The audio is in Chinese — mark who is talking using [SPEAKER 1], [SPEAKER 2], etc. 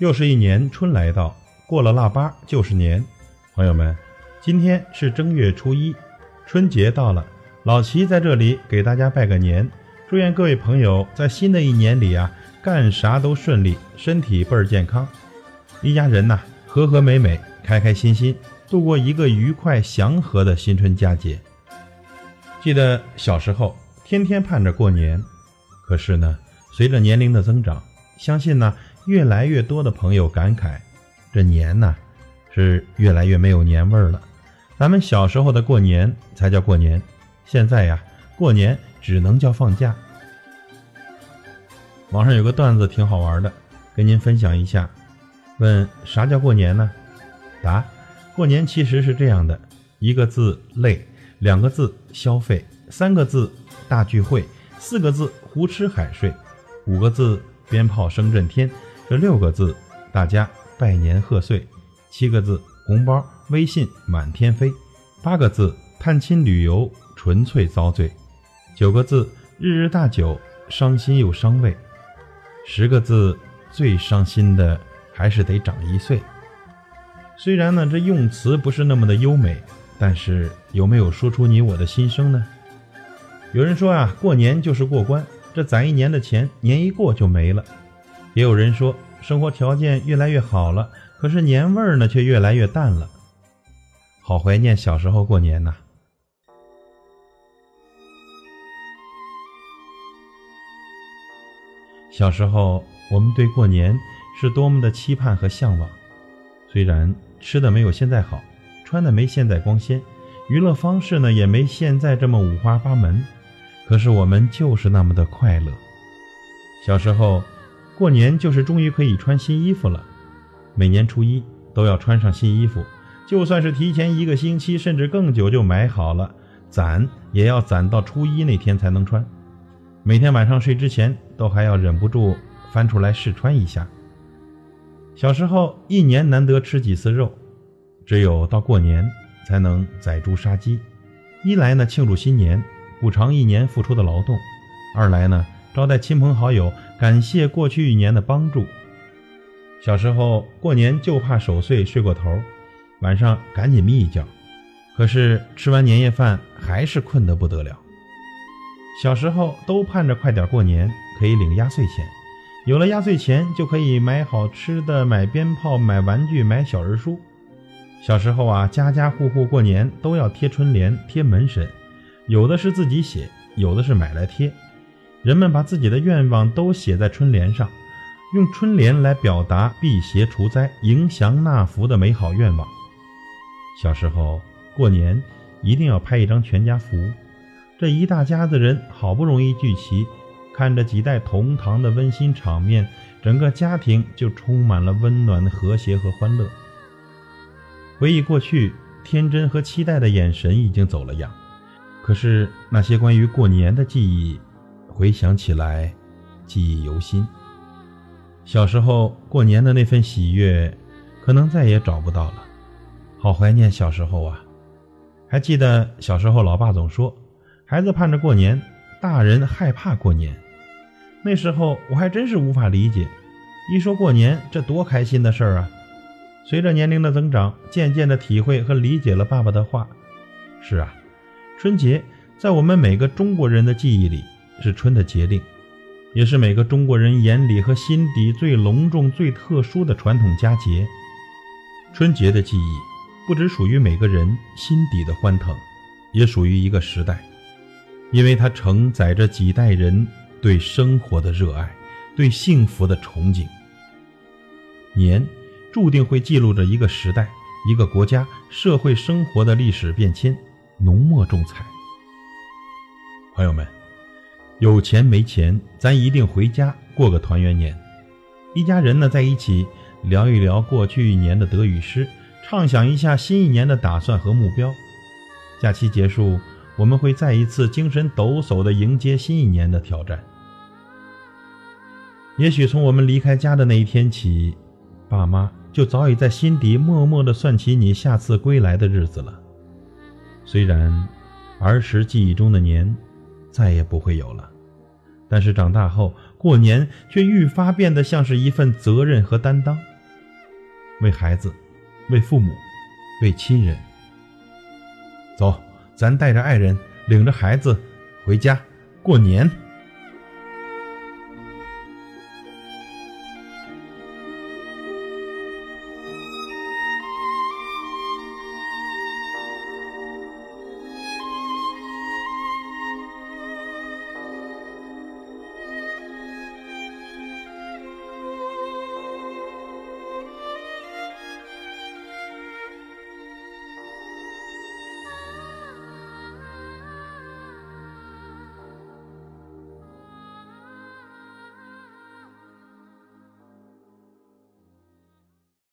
[SPEAKER 1] 又是一年春来到，过了腊八就是年。朋友们，今天是正月初一，春节到了，老齐在这里给大家拜个年，祝愿各位朋友在新的一年里啊，干啥都顺利，身体倍儿健康，一家人呐和和美美，开开心心，度过一个愉快祥和的新春佳节。记得小时候天天盼着过年，可是呢，随着年龄的增长，相信呢。越来越多的朋友感慨，这年呐，是越来越没有年味儿了。咱们小时候的过年才叫过年，现在呀，过年只能叫放假。网上有个段子挺好玩的，跟您分享一下。问啥叫过年呢？答：过年其实是这样的：一个字累，两个字消费，三个字大聚会，四个字胡吃海睡，五个字鞭炮声震天。这六个字，大家拜年贺岁；七个字，红包微信满天飞；八个字，探亲旅游纯粹遭罪；九个字，日日大酒伤心又伤胃；十个字，最伤心的还是得长一岁。虽然呢，这用词不是那么的优美，但是有没有说出你我的心声呢？有人说啊，过年就是过关，这攒一年的钱，年一过就没了。也有人说，生活条件越来越好了，可是年味儿呢却越来越淡了。好怀念小时候过年呐！小时候我们对过年是多么的期盼和向往。虽然吃的没有现在好，穿的没现在光鲜，娱乐方式呢也没现在这么五花八门，可是我们就是那么的快乐。小时候。过年就是终于可以穿新衣服了，每年初一都要穿上新衣服，就算是提前一个星期甚至更久就买好了，攒也要攒到初一那天才能穿。每天晚上睡之前都还要忍不住翻出来试穿一下。小时候一年难得吃几次肉，只有到过年才能宰猪杀鸡，一来呢庆祝新年，补偿一年付出的劳动；二来呢。招待亲朋好友，感谢过去一年的帮助。小时候过年就怕守岁睡过头，晚上赶紧眯一觉。可是吃完年夜饭还是困得不得了。小时候都盼着快点过年，可以领压岁钱。有了压岁钱，就可以买好吃的、买鞭炮、买玩具、买小人书。小时候啊，家家户户过年都要贴春联、贴门神，有的是自己写，有的是买来贴。人们把自己的愿望都写在春联上，用春联来表达辟邪除灾、迎祥纳福的美好愿望。小时候过年一定要拍一张全家福，这一大家子人好不容易聚齐，看着几代同堂的温馨场面，整个家庭就充满了温暖的和谐和欢乐。回忆过去，天真和期待的眼神已经走了样，可是那些关于过年的记忆。回想起来，记忆犹新。小时候过年的那份喜悦，可能再也找不到了。好怀念小时候啊！还记得小时候，老爸总说，孩子盼着过年，大人害怕过年。那时候我还真是无法理解，一说过年，这多开心的事儿啊！随着年龄的增长，渐渐的体会和理解了爸爸的话。是啊，春节在我们每个中国人的记忆里。是春的节令，也是每个中国人眼里和心底最隆重、最特殊的传统佳节。春节的记忆，不只属于每个人心底的欢腾，也属于一个时代，因为它承载着几代人对生活的热爱，对幸福的憧憬。年，注定会记录着一个时代、一个国家社会生活的历史变迁，浓墨重彩。朋友们。有钱没钱，咱一定回家过个团圆年。一家人呢在一起聊一聊过去一年的得与失，畅想一下新一年的打算和目标。假期结束，我们会再一次精神抖擞地迎接新一年的挑战。也许从我们离开家的那一天起，爸妈就早已在心底默默地算起你下次归来的日子了。虽然儿时记忆中的年。再也不会有了，但是长大后过年却愈发变得像是一份责任和担当。为孩子，为父母，为亲人。走，咱带着爱人，领着孩子回家过年。